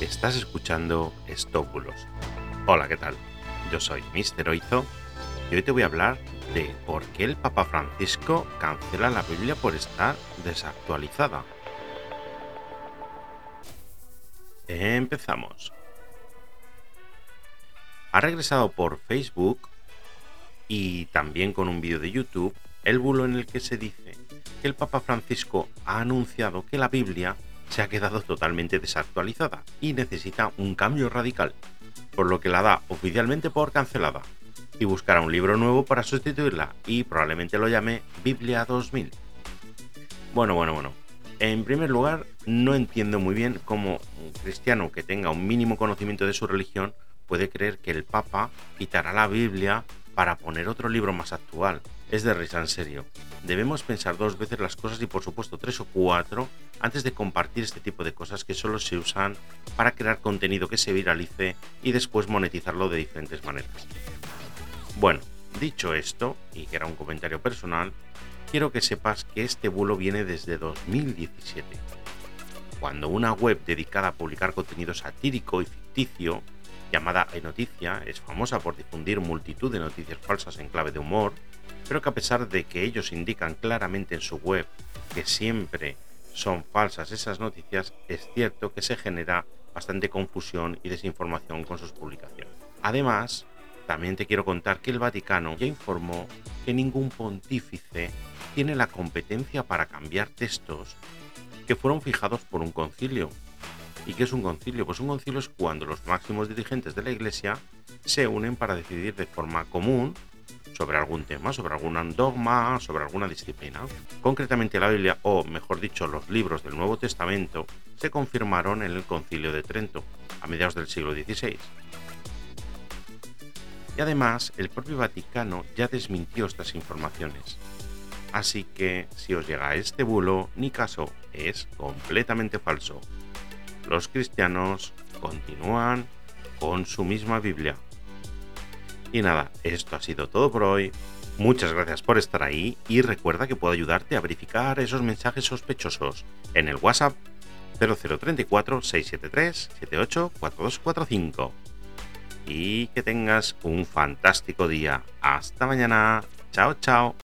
Estás escuchando Estóbulos. Hola, ¿qué tal? Yo soy Mr. Oizo y hoy te voy a hablar de por qué el Papa Francisco cancela la Biblia por estar desactualizada. Empezamos. Ha regresado por Facebook y también con un vídeo de YouTube el bulo en el que se dice que el Papa Francisco ha anunciado que la Biblia se ha quedado totalmente desactualizada y necesita un cambio radical, por lo que la da oficialmente por cancelada y buscará un libro nuevo para sustituirla y probablemente lo llame Biblia 2000. Bueno, bueno, bueno. En primer lugar, no entiendo muy bien cómo un cristiano que tenga un mínimo conocimiento de su religión puede creer que el Papa quitará la Biblia para poner otro libro más actual. Es de risa en serio. Debemos pensar dos veces las cosas y por supuesto tres o cuatro antes de compartir este tipo de cosas que solo se usan para crear contenido que se viralice y después monetizarlo de diferentes maneras. Bueno, dicho esto, y que era un comentario personal, quiero que sepas que este bulo viene desde 2017, cuando una web dedicada a publicar contenido satírico y ficticio llamada iNoticia, es famosa por difundir multitud de noticias falsas en clave de humor, pero que a pesar de que ellos indican claramente en su web que siempre son falsas esas noticias, es cierto que se genera bastante confusión y desinformación con sus publicaciones. Además, también te quiero contar que el Vaticano ya informó que ningún pontífice tiene la competencia para cambiar textos que fueron fijados por un concilio, ¿Y qué es un concilio? Pues un concilio es cuando los máximos dirigentes de la Iglesia se unen para decidir de forma común sobre algún tema, sobre algún dogma, sobre alguna disciplina. Concretamente la Biblia, o mejor dicho, los libros del Nuevo Testamento, se confirmaron en el concilio de Trento, a mediados del siglo XVI. Y además, el propio Vaticano ya desmintió estas informaciones. Así que, si os llega este bulo, ni caso, es completamente falso los cristianos continúan con su misma Biblia. Y nada, esto ha sido todo por hoy. Muchas gracias por estar ahí y recuerda que puedo ayudarte a verificar esos mensajes sospechosos en el WhatsApp 0034 673 784245. Y que tengas un fantástico día. Hasta mañana. Chao, chao.